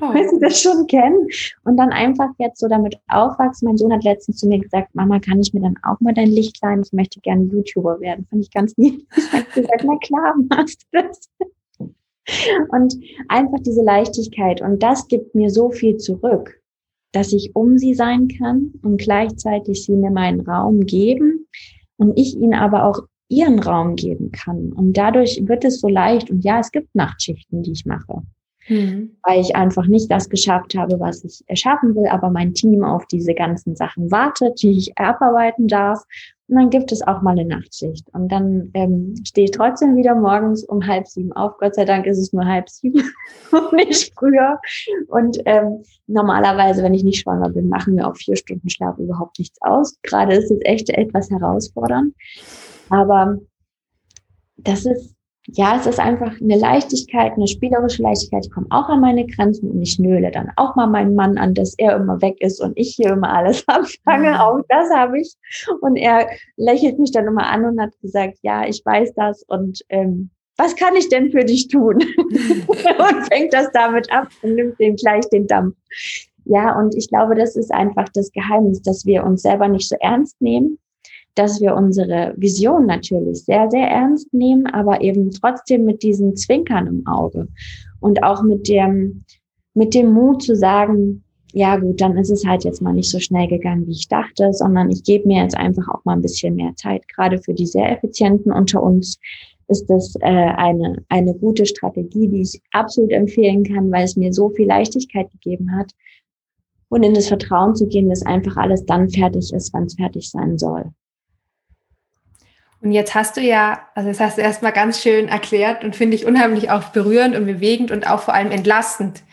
Oh. weil sie das schon kennen und dann einfach jetzt so damit aufwachsen. Mein Sohn hat letztens zu mir gesagt, Mama, kann ich mir dann auch mal dein Licht sein? Ich möchte gerne YouTuber werden. Fand ich ganz niedlich. Ich habe gesagt, na klar, machst du das. Und einfach diese Leichtigkeit. Und das gibt mir so viel zurück, dass ich um sie sein kann und gleichzeitig sie mir meinen Raum geben und ich ihnen aber auch ihren Raum geben kann. Und dadurch wird es so leicht. Und ja, es gibt Nachtschichten, die ich mache mhm. weil ich einfach nicht das geschafft habe, was ich erschaffen will, aber mein Team auf diese ganzen Sachen wartet, die ich abarbeiten darf. Und dann gibt es auch mal eine Nachtschicht. Und dann ähm, stehe ich trotzdem wieder morgens um halb sieben auf. Gott sei Dank ist es nur halb sieben und nicht früher. Und ähm, normalerweise, wenn ich nicht schwanger bin, machen wir auf vier Stunden Schlaf überhaupt nichts aus. Gerade ist es echt etwas herausfordernd. Aber das ist ja, es ist einfach eine Leichtigkeit, eine spielerische Leichtigkeit. Ich komme auch an meine Grenzen und ich nöle dann auch mal meinen Mann an, dass er immer weg ist und ich hier immer alles abfange. Mhm. Auch das habe ich. Und er lächelt mich dann immer an und hat gesagt, ja, ich weiß das und ähm, was kann ich denn für dich tun? und fängt das damit ab und nimmt dem gleich den Dampf. Ja, und ich glaube, das ist einfach das Geheimnis, dass wir uns selber nicht so ernst nehmen dass wir unsere Vision natürlich sehr, sehr ernst nehmen, aber eben trotzdem mit diesen Zwinkern im Auge und auch mit dem, mit dem Mut zu sagen, ja gut, dann ist es halt jetzt mal nicht so schnell gegangen, wie ich dachte, sondern ich gebe mir jetzt einfach auch mal ein bisschen mehr Zeit. Gerade für die sehr effizienten unter uns ist das äh, eine, eine gute Strategie, die ich absolut empfehlen kann, weil es mir so viel Leichtigkeit gegeben hat. Und in das Vertrauen zu gehen, dass einfach alles dann fertig ist, wann es fertig sein soll. Und jetzt hast du ja, also das hast du erstmal ganz schön erklärt und finde ich unheimlich auch berührend und bewegend und auch vor allem entlastend,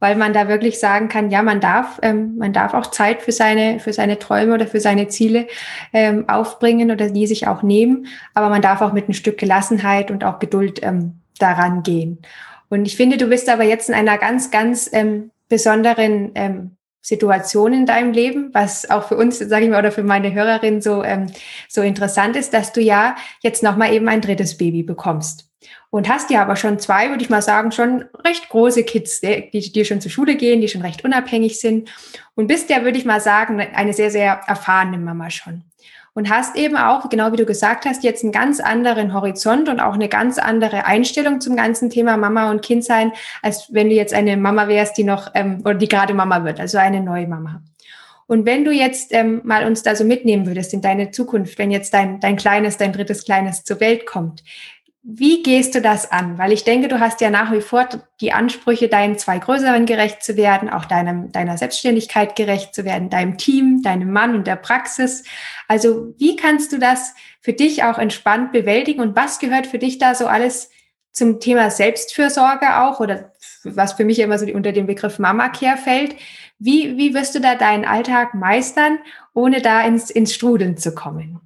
weil man da wirklich sagen kann, ja, man darf, ähm, man darf auch Zeit für seine, für seine Träume oder für seine Ziele ähm, aufbringen oder die sich auch nehmen, aber man darf auch mit ein Stück Gelassenheit und auch Geduld ähm, daran gehen. Und ich finde, du bist aber jetzt in einer ganz, ganz ähm, besonderen ähm, Situation in deinem Leben, was auch für uns, sage ich mal, oder für meine Hörerin so, ähm, so interessant ist, dass du ja jetzt nochmal eben ein drittes Baby bekommst. Und hast ja aber schon zwei, würde ich mal sagen, schon recht große Kids, die, die schon zur Schule gehen, die schon recht unabhängig sind. Und bist ja, würde ich mal sagen, eine sehr, sehr erfahrene Mama schon und hast eben auch, genau wie du gesagt hast, jetzt einen ganz anderen Horizont und auch eine ganz andere Einstellung zum ganzen Thema Mama und Kind sein, als wenn du jetzt eine Mama wärst, die noch ähm, oder die gerade Mama wird, also eine neue Mama. Und wenn du jetzt ähm, mal uns da so mitnehmen würdest in deine Zukunft, wenn jetzt dein, dein kleines, dein drittes Kleines zur Welt kommt, wie gehst du das an? Weil ich denke, du hast ja nach wie vor die Ansprüche, deinen zwei Größeren gerecht zu werden, auch deinem, deiner Selbstständigkeit gerecht zu werden, deinem Team, deinem Mann und der Praxis. Also wie kannst du das für dich auch entspannt bewältigen und was gehört für dich da so alles zum Thema Selbstfürsorge auch oder was für mich immer so unter dem Begriff Mama Care fällt? Wie, wie wirst du da deinen Alltag meistern, ohne da ins, ins Strudeln zu kommen?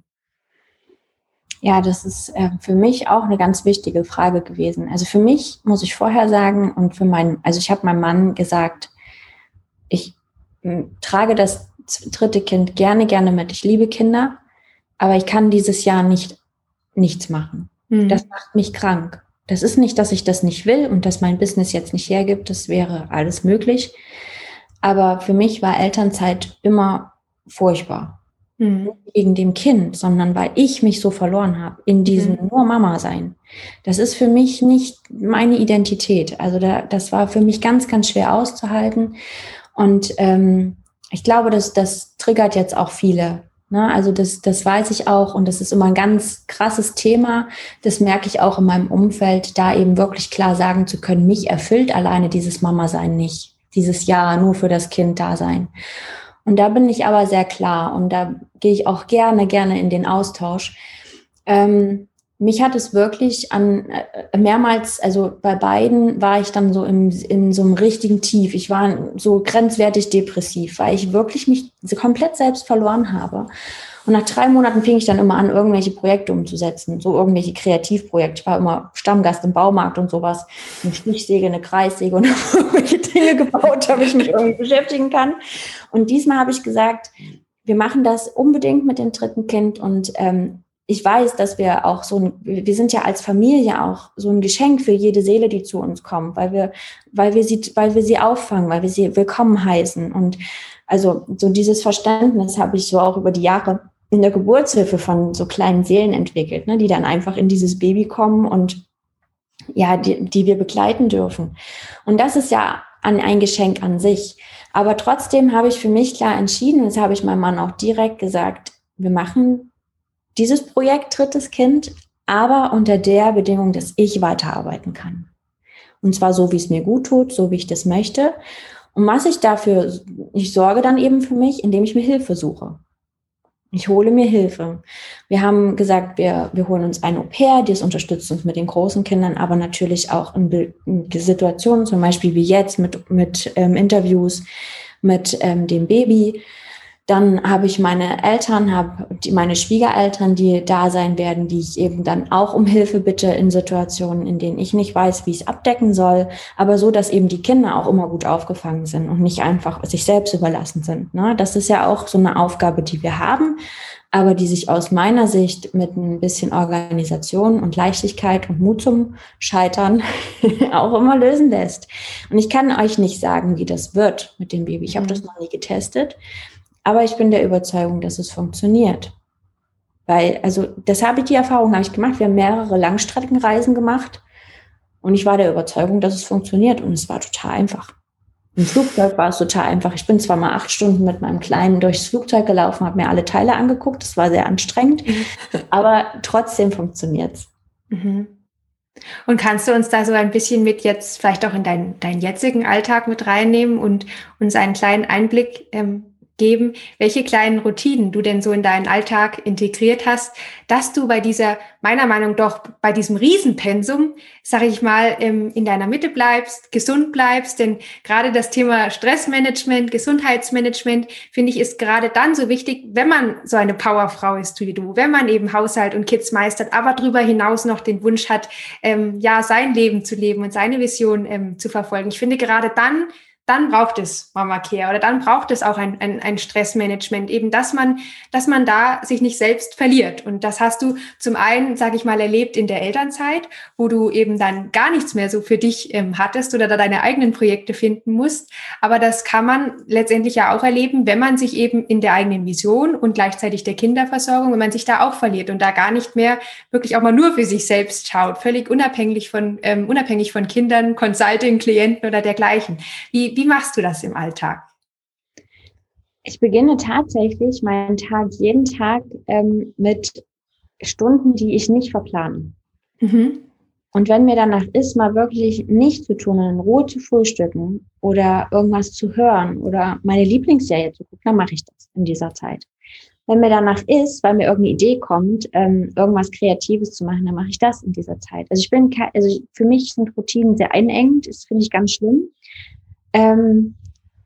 Ja, das ist äh, für mich auch eine ganz wichtige Frage gewesen. Also für mich muss ich vorher sagen und für meinen, also ich habe meinem Mann gesagt, ich hm, trage das dritte Kind gerne, gerne mit. Ich liebe Kinder, aber ich kann dieses Jahr nicht nichts machen. Mhm. Das macht mich krank. Das ist nicht, dass ich das nicht will und dass mein Business jetzt nicht hergibt. Das wäre alles möglich. Aber für mich war Elternzeit immer furchtbar. Mhm. wegen dem Kind, sondern weil ich mich so verloren habe in diesem mhm. nur Mama sein. Das ist für mich nicht meine Identität. Also da, das war für mich ganz, ganz schwer auszuhalten. Und ähm, ich glaube, dass das triggert jetzt auch viele. Ne? Also das, das weiß ich auch und das ist immer ein ganz krasses Thema. Das merke ich auch in meinem Umfeld, da eben wirklich klar sagen zu können, mich erfüllt alleine dieses Mama-Sein nicht. Dieses Ja nur für das Kind da sein. Und da bin ich aber sehr klar und da gehe ich auch gerne, gerne in den Austausch. Ähm, mich hat es wirklich an äh, mehrmals, also bei beiden war ich dann so im, in so einem richtigen Tief. Ich war so grenzwertig depressiv, weil ich wirklich mich komplett selbst verloren habe. Und nach drei Monaten fing ich dann immer an, irgendwelche Projekte umzusetzen, so irgendwelche Kreativprojekte. Ich war immer Stammgast im Baumarkt und sowas, eine Stichsäge, eine Kreissäge und irgendwelche Dinge gebaut, damit ich mich irgendwie beschäftigen kann. Und diesmal habe ich gesagt, wir machen das unbedingt mit dem dritten Kind und ähm, ich weiß, dass wir auch so ein, wir sind ja als Familie auch so ein Geschenk für jede Seele, die zu uns kommt, weil wir, weil wir sie, weil wir sie auffangen, weil wir sie willkommen heißen. Und also so dieses Verständnis habe ich so auch über die Jahre in der Geburtshilfe von so kleinen Seelen entwickelt, ne, die dann einfach in dieses Baby kommen und ja, die, die wir begleiten dürfen. Und das ist ja an ein Geschenk an sich. Aber trotzdem habe ich für mich klar entschieden, und das habe ich meinem Mann auch direkt gesagt, wir machen dieses Projekt drittes Kind, aber unter der Bedingung, dass ich weiterarbeiten kann. Und zwar so, wie es mir gut tut, so wie ich das möchte. Und was ich dafür, ich sorge dann eben für mich, indem ich mir Hilfe suche. Ich hole mir Hilfe. Wir haben gesagt, wir, wir holen uns ein Au-pair, das unterstützt uns mit den großen Kindern, aber natürlich auch in, in Situationen, zum Beispiel wie jetzt mit, mit ähm, Interviews mit ähm, dem Baby, dann habe ich meine Eltern, habe die, meine Schwiegereltern, die da sein werden, die ich eben dann auch um Hilfe bitte in Situationen, in denen ich nicht weiß, wie ich es abdecken soll, aber so, dass eben die Kinder auch immer gut aufgefangen sind und nicht einfach sich selbst überlassen sind. Ne? Das ist ja auch so eine Aufgabe, die wir haben, aber die sich aus meiner Sicht mit ein bisschen Organisation und Leichtigkeit und Mut zum Scheitern auch immer lösen lässt. Und ich kann euch nicht sagen, wie das wird mit dem Baby. Ich habe mhm. das noch nie getestet. Aber ich bin der Überzeugung, dass es funktioniert. Weil, also, das habe ich, die Erfahrung habe ich gemacht. Wir haben mehrere Langstreckenreisen gemacht. Und ich war der Überzeugung, dass es funktioniert. Und es war total einfach. Im Flugzeug war es total einfach. Ich bin zwar mal acht Stunden mit meinem Kleinen durchs Flugzeug gelaufen, habe mir alle Teile angeguckt. Das war sehr anstrengend. aber trotzdem funktioniert es. Mhm. Und kannst du uns da so ein bisschen mit jetzt vielleicht auch in deinen, deinen jetzigen Alltag mit reinnehmen und uns einen kleinen Einblick ähm, geben, welche kleinen Routinen du denn so in deinen Alltag integriert hast, dass du bei dieser, meiner Meinung doch, bei diesem Riesenpensum, sage ich mal, in deiner Mitte bleibst, gesund bleibst. Denn gerade das Thema Stressmanagement, Gesundheitsmanagement, finde ich, ist gerade dann so wichtig, wenn man so eine Powerfrau ist wie du, wenn man eben Haushalt und Kids meistert, aber darüber hinaus noch den Wunsch hat, ähm, ja, sein Leben zu leben und seine Vision ähm, zu verfolgen. Ich finde, gerade dann dann braucht es Mama Care oder dann braucht es auch ein, ein, ein Stressmanagement, eben dass man, dass man da sich nicht selbst verliert. Und das hast du zum einen, sage ich mal, erlebt in der Elternzeit, wo du eben dann gar nichts mehr so für dich ähm, hattest oder da deine eigenen Projekte finden musst. Aber das kann man letztendlich ja auch erleben, wenn man sich eben in der eigenen Vision und gleichzeitig der Kinderversorgung, wenn man sich da auch verliert und da gar nicht mehr wirklich auch mal nur für sich selbst schaut, völlig unabhängig von, ähm, unabhängig von Kindern, Consulting, Klienten oder dergleichen. Wie, wie machst du das im Alltag? Ich beginne tatsächlich meinen Tag jeden Tag ähm, mit Stunden, die ich nicht verplane. Mhm. Und wenn mir danach ist, mal wirklich nichts zu tun, in Ruhe zu frühstücken oder irgendwas zu hören oder meine Lieblingsserie zu gucken, dann mache ich das in dieser Zeit. Wenn mir danach ist, weil mir irgendeine Idee kommt, ähm, irgendwas Kreatives zu machen, dann mache ich das in dieser Zeit. Also ich bin, also für mich sind Routinen sehr einengend, das finde ich ganz schlimm. Ähm,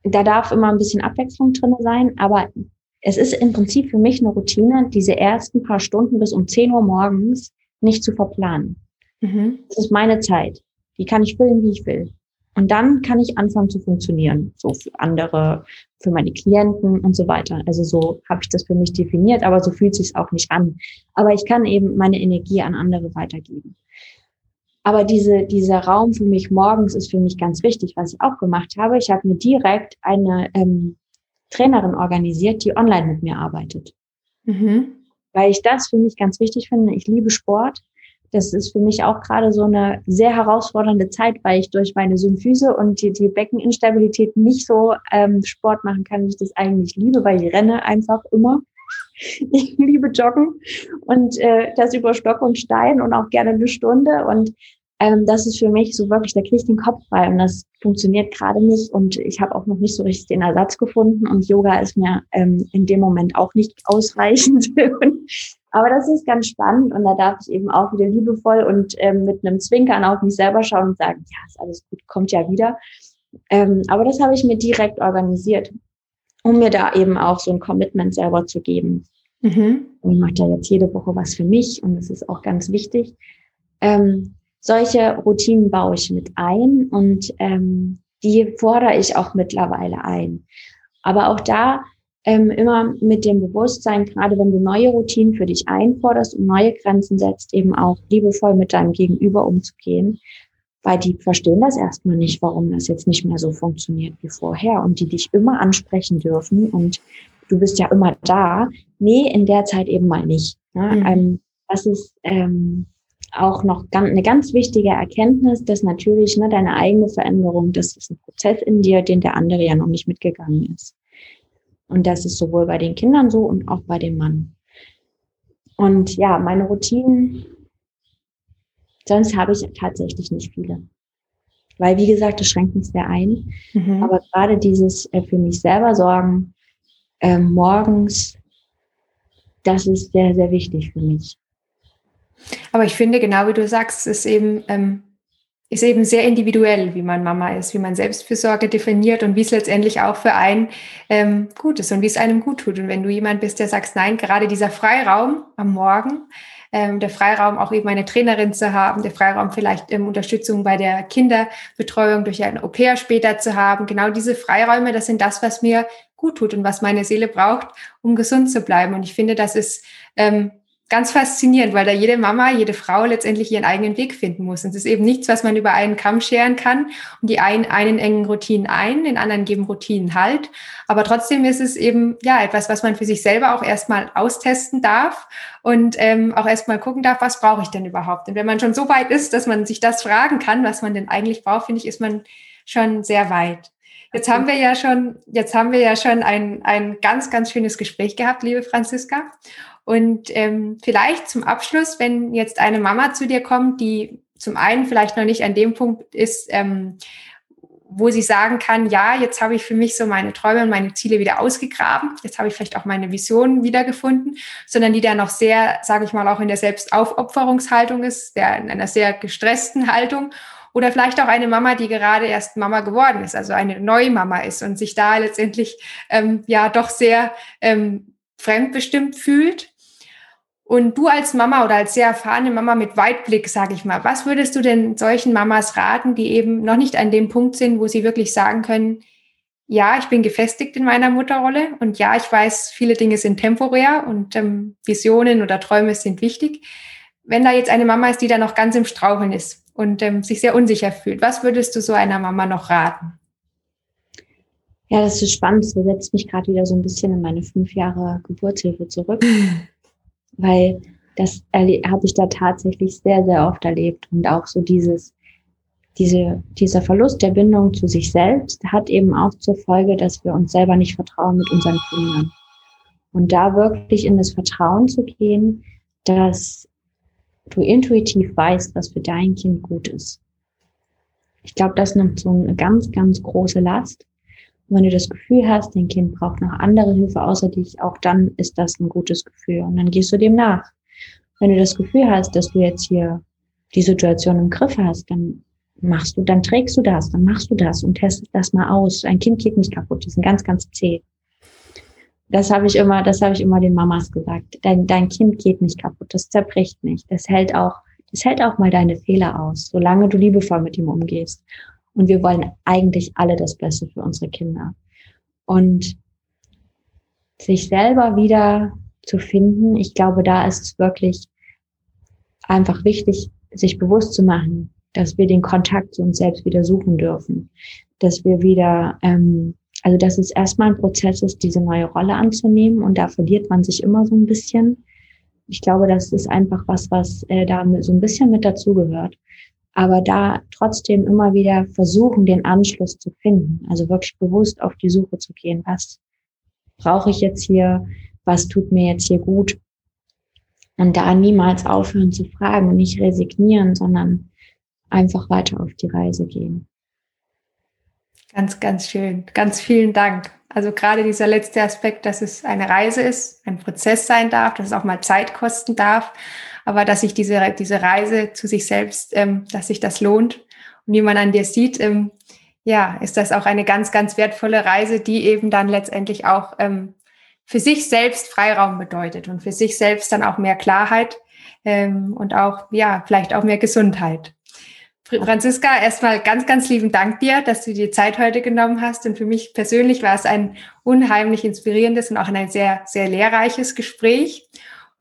da darf immer ein bisschen Abwechslung drin sein, aber es ist im Prinzip für mich eine Routine, diese ersten paar Stunden bis um 10 Uhr morgens nicht zu verplanen. Mhm. Das ist meine Zeit. Die kann ich füllen, wie ich will. Und dann kann ich anfangen zu funktionieren. So für andere, für meine Klienten und so weiter. Also so habe ich das für mich definiert, aber so fühlt sich auch nicht an. Aber ich kann eben meine Energie an andere weitergeben. Aber diese, dieser Raum für mich morgens ist für mich ganz wichtig, was ich auch gemacht habe. Ich habe mir direkt eine ähm, Trainerin organisiert, die online mit mir arbeitet. Mhm. Weil ich das für mich ganz wichtig finde. Ich liebe Sport. Das ist für mich auch gerade so eine sehr herausfordernde Zeit, weil ich durch meine Symphyse und die, die Beckeninstabilität nicht so ähm, Sport machen kann, wie ich das eigentlich liebe, weil ich renne einfach immer. Ich liebe Joggen und äh, das über Stock und Stein und auch gerne eine Stunde. Und ähm, das ist für mich so wirklich, da kriege ich den Kopf frei und das funktioniert gerade nicht. Und ich habe auch noch nicht so richtig den Ersatz gefunden und Yoga ist mir ähm, in dem Moment auch nicht ausreichend. Aber das ist ganz spannend und da darf ich eben auch wieder liebevoll und ähm, mit einem Zwinkern auf mich selber schauen und sagen, ja, ist alles gut, kommt ja wieder. Ähm, aber das habe ich mir direkt organisiert um mir da eben auch so ein Commitment selber zu geben. Mhm. Ich mache da jetzt jede Woche was für mich und das ist auch ganz wichtig. Ähm, solche Routinen baue ich mit ein und ähm, die fordere ich auch mittlerweile ein. Aber auch da ähm, immer mit dem Bewusstsein, gerade wenn du neue Routinen für dich einforderst und neue Grenzen setzt, eben auch liebevoll mit deinem Gegenüber umzugehen, weil die verstehen das erstmal nicht, warum das jetzt nicht mehr so funktioniert wie vorher und die dich immer ansprechen dürfen und du bist ja immer da. Nee, in der Zeit eben mal nicht. Ne? Mhm. Ähm, das ist ähm, auch noch eine ganz wichtige Erkenntnis, dass natürlich ne, deine eigene Veränderung, das ist ein Prozess in dir, den der andere ja noch nicht mitgegangen ist. Und das ist sowohl bei den Kindern so und auch bei dem Mann. Und ja, meine Routinen, sonst habe ich tatsächlich nicht viele. Weil, wie gesagt, das schränkt mich sehr ein. Mhm. Aber gerade dieses äh, für mich selber sorgen, äh, morgens, das ist sehr, sehr wichtig für mich. Aber ich finde, genau wie du sagst, ist eben, ähm, ist eben sehr individuell, wie man Mama ist, wie man Selbstfürsorge definiert und wie es letztendlich auch für einen ähm, gut ist und wie es einem gut tut. Und wenn du jemand bist, der sagst, nein, gerade dieser Freiraum am Morgen, ähm, der Freiraum auch eben eine Trainerin zu haben, der Freiraum vielleicht ähm, Unterstützung bei der Kinderbetreuung durch ein Au-pair später zu haben. Genau diese Freiräume, das sind das, was mir gut tut und was meine Seele braucht, um gesund zu bleiben. Und ich finde, das ist ähm, ganz faszinierend, weil da jede Mama, jede Frau letztendlich ihren eigenen Weg finden muss. Und es ist eben nichts, was man über einen Kamm scheren kann. Und die einen, einen engen Routinen ein, den anderen geben Routinen halt. Aber trotzdem ist es eben ja etwas, was man für sich selber auch erstmal austesten darf und ähm, auch erstmal gucken darf, was brauche ich denn überhaupt. Und wenn man schon so weit ist, dass man sich das fragen kann, was man denn eigentlich braucht, finde ich, ist man schon sehr weit. Jetzt haben wir ja schon, jetzt haben wir ja schon ein, ein ganz, ganz schönes Gespräch gehabt, liebe Franziska. Und ähm, vielleicht zum Abschluss, wenn jetzt eine Mama zu dir kommt, die zum einen vielleicht noch nicht an dem Punkt ist, ähm, wo sie sagen kann, ja, jetzt habe ich für mich so meine Träume und meine Ziele wieder ausgegraben, jetzt habe ich vielleicht auch meine Visionen wiedergefunden, sondern die da noch sehr, sage ich mal, auch in der Selbstaufopferungshaltung ist, der in einer sehr gestressten Haltung. Oder vielleicht auch eine Mama, die gerade erst Mama geworden ist, also eine Neumama ist und sich da letztendlich ähm, ja doch sehr ähm, fremdbestimmt fühlt. Und du als Mama oder als sehr erfahrene Mama mit Weitblick, sage ich mal, was würdest du denn solchen Mamas raten, die eben noch nicht an dem Punkt sind, wo sie wirklich sagen können, ja, ich bin gefestigt in meiner Mutterrolle und ja, ich weiß, viele Dinge sind temporär und ähm, Visionen oder Träume sind wichtig. Wenn da jetzt eine Mama ist, die da noch ganz im Straucheln ist und ähm, sich sehr unsicher fühlt, was würdest du so einer Mama noch raten? Ja, das ist spannend. Das setzt mich gerade wieder so ein bisschen in meine fünf Jahre Geburtshilfe zurück. weil das habe ich da tatsächlich sehr, sehr oft erlebt. Und auch so dieses, diese, dieser Verlust der Bindung zu sich selbst hat eben auch zur Folge, dass wir uns selber nicht vertrauen mit unseren Kindern. Und da wirklich in das Vertrauen zu gehen, dass du intuitiv weißt, was für dein Kind gut ist. Ich glaube, das nimmt so eine ganz, ganz große Last. Und wenn du das Gefühl hast, dein Kind braucht noch andere Hilfe außer dich, auch dann ist das ein gutes Gefühl. Und dann gehst du dem nach. Wenn du das Gefühl hast, dass du jetzt hier die Situation im Griff hast, dann machst du, dann trägst du das, dann machst du das und testest das mal aus. Ein Kind geht nicht kaputt, die sind ganz, ganz zäh. Das habe ich immer, das habe ich immer den Mamas gesagt. Dein, dein Kind geht nicht kaputt, das zerbricht nicht. Das hält auch, das hält auch mal deine Fehler aus, solange du liebevoll mit ihm umgehst. Und wir wollen eigentlich alle das Beste für unsere Kinder. Und sich selber wieder zu finden, ich glaube, da ist es wirklich einfach wichtig, sich bewusst zu machen, dass wir den Kontakt zu uns selbst wieder suchen dürfen, dass wir wieder, ähm, also dass es erstmal ein Prozess ist, diese neue Rolle anzunehmen und da verliert man sich immer so ein bisschen. Ich glaube, das ist einfach was, was äh, da so ein bisschen mit dazugehört aber da trotzdem immer wieder versuchen, den Anschluss zu finden. Also wirklich bewusst auf die Suche zu gehen. Was brauche ich jetzt hier? Was tut mir jetzt hier gut? Und da niemals aufhören zu fragen und nicht resignieren, sondern einfach weiter auf die Reise gehen. Ganz, ganz schön. Ganz vielen Dank. Also gerade dieser letzte Aspekt, dass es eine Reise ist, ein Prozess sein darf, dass es auch mal Zeit kosten darf aber dass sich diese, diese Reise zu sich selbst, ähm, dass sich das lohnt. Und wie man an dir sieht, ähm, ja, ist das auch eine ganz, ganz wertvolle Reise, die eben dann letztendlich auch ähm, für sich selbst Freiraum bedeutet und für sich selbst dann auch mehr Klarheit ähm, und auch, ja, vielleicht auch mehr Gesundheit. Franziska, erstmal ganz, ganz lieben Dank dir, dass du die Zeit heute genommen hast. Und für mich persönlich war es ein unheimlich inspirierendes und auch ein sehr, sehr lehrreiches Gespräch.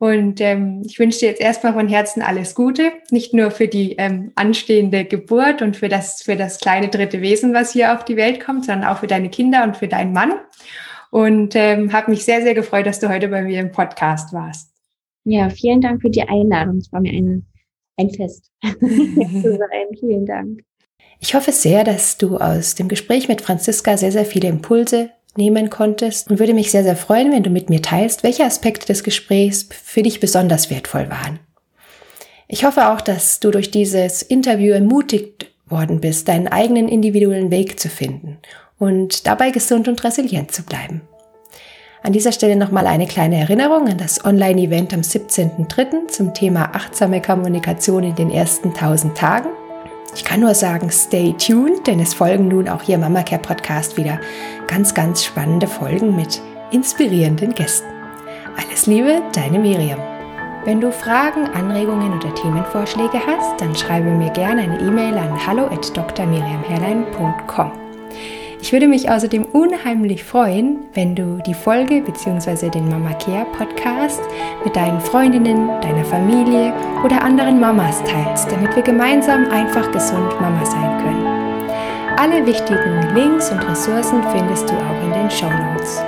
Und ähm, ich wünsche dir jetzt erstmal von Herzen alles Gute, nicht nur für die ähm, anstehende Geburt und für das, für das kleine dritte Wesen, was hier auf die Welt kommt, sondern auch für deine Kinder und für deinen Mann. Und ähm, habe mich sehr, sehr gefreut, dass du heute bei mir im Podcast warst. Ja, vielen Dank für die Einladung. Es war mir ein, ein Fest zu sein. Vielen Dank. Ich hoffe sehr, dass du aus dem Gespräch mit Franziska sehr, sehr viele Impulse nehmen konntest und würde mich sehr, sehr freuen, wenn du mit mir teilst, welche Aspekte des Gesprächs für dich besonders wertvoll waren. Ich hoffe auch, dass du durch dieses Interview ermutigt worden bist, deinen eigenen individuellen Weg zu finden und dabei gesund und resilient zu bleiben. An dieser Stelle nochmal eine kleine Erinnerung an das Online-Event am 17.03. zum Thema achtsame Kommunikation in den ersten 1000 Tagen. Ich kann nur sagen, stay tuned, denn es folgen nun auch hier Mama Care Podcast wieder ganz, ganz spannende Folgen mit inspirierenden Gästen. Alles Liebe, deine Miriam. Wenn du Fragen, Anregungen oder Themenvorschläge hast, dann schreibe mir gerne eine E-Mail an hallo@drmiriamherlein.com. Ich würde mich außerdem unheimlich freuen, wenn du die Folge bzw. den Mama Care Podcast mit deinen Freundinnen, deiner Familie oder anderen Mamas teilst, damit wir gemeinsam einfach gesund Mama sein können. Alle wichtigen Links und Ressourcen findest du auch in den Show Notes.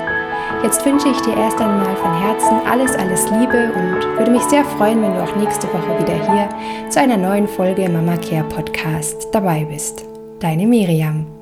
Jetzt wünsche ich dir erst einmal von Herzen alles, alles Liebe und würde mich sehr freuen, wenn du auch nächste Woche wieder hier zu einer neuen Folge Mama Care Podcast dabei bist. Deine Miriam.